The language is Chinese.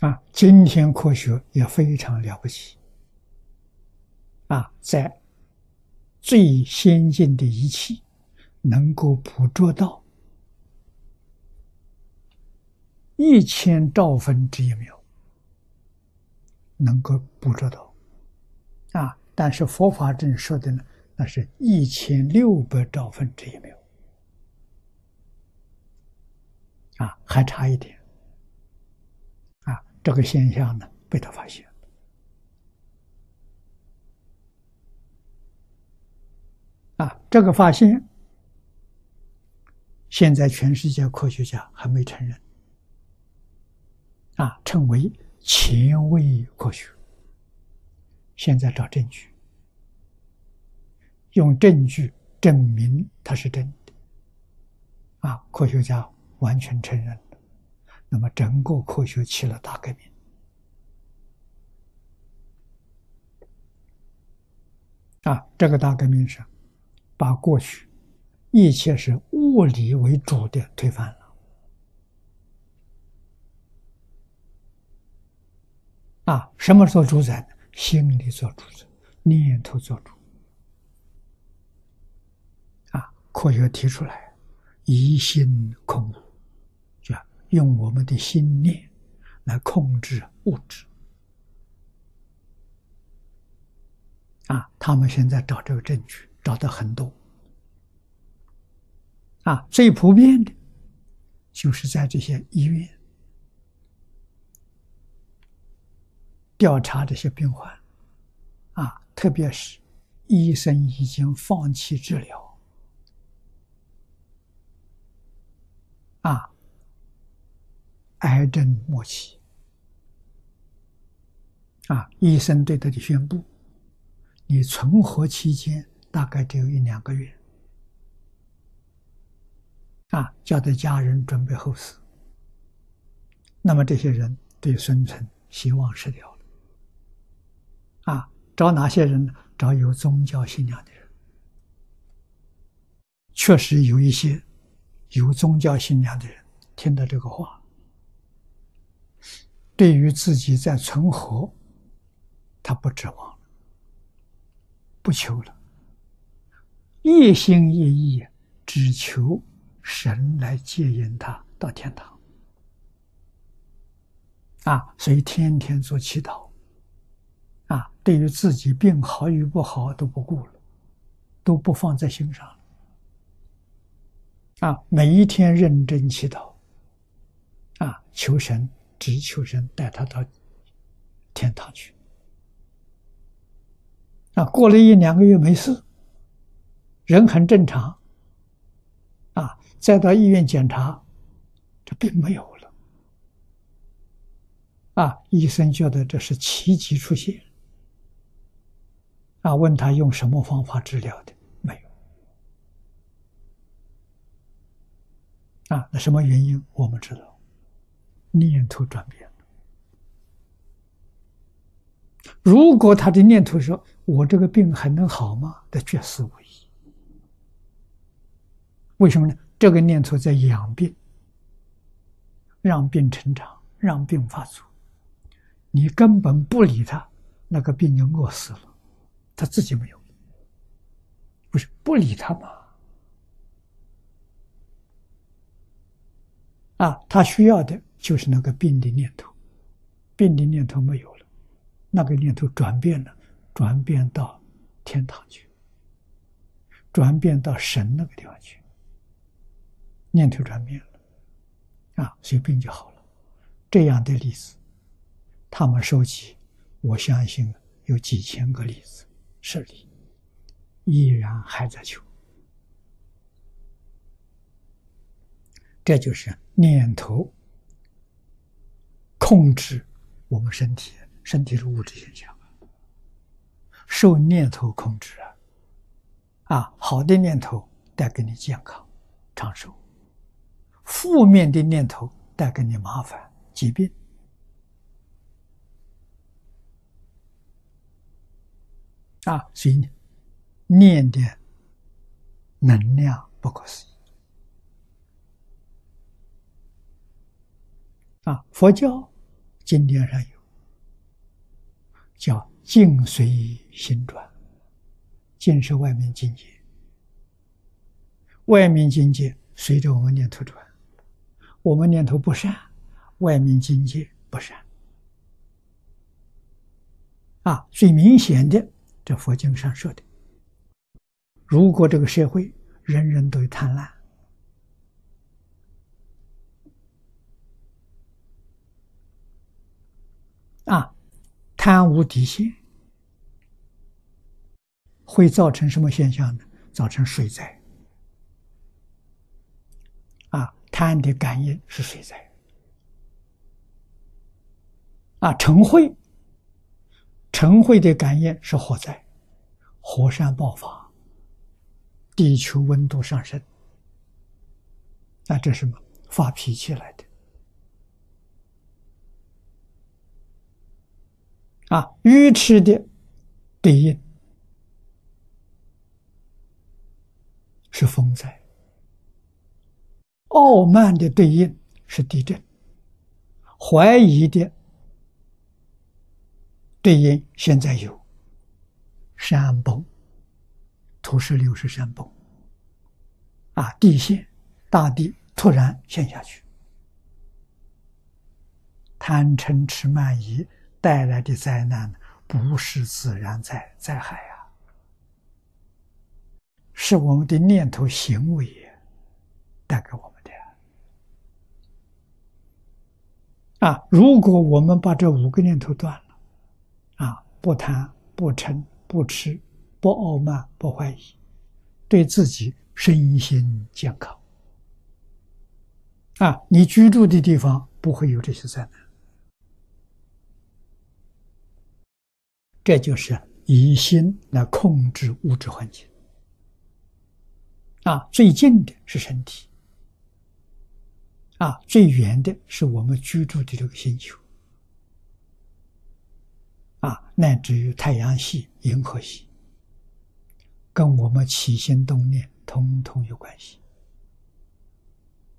啊，今天科学也非常了不起。啊，在最先进的仪器能够捕捉到一千兆分之一秒，能够捕捉到。啊，但是佛法正说的呢，那是一千六百兆分之一秒。啊，还差一点。这个现象呢，被他发现啊，这个发现，现在全世界科学家还没承认，啊，称为前卫科学。现在找证据，用证据证明它是真的，啊，科学家完全承认。那么，整个科学起了大革命啊！这个大革命是把过去一切是物理为主的推翻了啊！什么做主宰呢？心理做主宰，念头做主啊！科学提出来，疑心空。用我们的心念来控制物质啊！他们现在找这个证据，找的很多啊。最普遍的，就是在这些医院调查这些病患啊，特别是医生已经放弃治疗啊。癌症末期，啊，医生对他的宣布：你存活期间大概只有一两个月，啊，叫他家人准备后事。那么这些人对生存希望失掉了，啊，找哪些人呢？找有宗教信仰的人。确实有一些有宗教信仰的人听到这个话。对于自己在存活，他不指望了，不求了，一心一意只求神来接引他到天堂。啊，所以天天做祈祷，啊，对于自己病好与不好都不顾了，都不放在心上了。啊，每一天认真祈祷，啊，求神。只求人带他到天堂去。啊，过了一两个月没事，人很正常。啊，再到医院检查，这病没有了。啊，医生觉得这是奇迹出现。啊，问他用什么方法治疗的？没有。啊，那什么原因？我们知道。念头转变了。如果他的念头说：“我这个病还能好吗？”那绝死无疑。为什么呢？这个念头在养病，让病成长，让病发作。你根本不理他，那个病就饿死了，他自己没有。不是不理他吗？啊，他需要的。就是那个病的念头，病的念头没有了，那个念头转变了，转变到天堂去，转变到神那个地方去，念头转变了，啊，所以病就好了。这样的例子，他们收集，我相信有几千个例子事例，依然还在求，这就是念头。控制我们身体，身体是物质现象，受念头控制啊！啊，好的念头带给你健康、长寿；负面的念头带给你麻烦、疾病。啊，所以念的能量不可思议啊！佛教。经典上有，叫境随心转，境是外面境界，外面境界随着我们念头转，我们念头不善，外面境界不善。啊，最明显的，这佛经上说的，如果这个社会人人都有贪婪，贪无底线，会造成什么现象呢？造成水灾。啊，贪的感应是水灾。啊，嗔恚。晨会的感应是火灾，火山爆发，地球温度上升，那这是什么？发脾气来的。啊，愚痴的对应是风灾，傲慢的对应是地震，怀疑的。对应现在有山崩，土石流是山崩，啊，地陷，大地突然陷下去，贪嗔痴慢疑带来的灾难不是自然灾灾害啊，是我们的念头行为带给我们的啊。如果我们把这五个念头断了。啊不贪不嗔不痴不傲慢不怀疑，对自己身心健康啊！你居住的地方不会有这些灾难。这就是以心来控制物质环境啊！最近的是身体啊，最远的是我们居住的这个星球。啊，乃至于太阳系、银河系，跟我们起心动念通通有关系。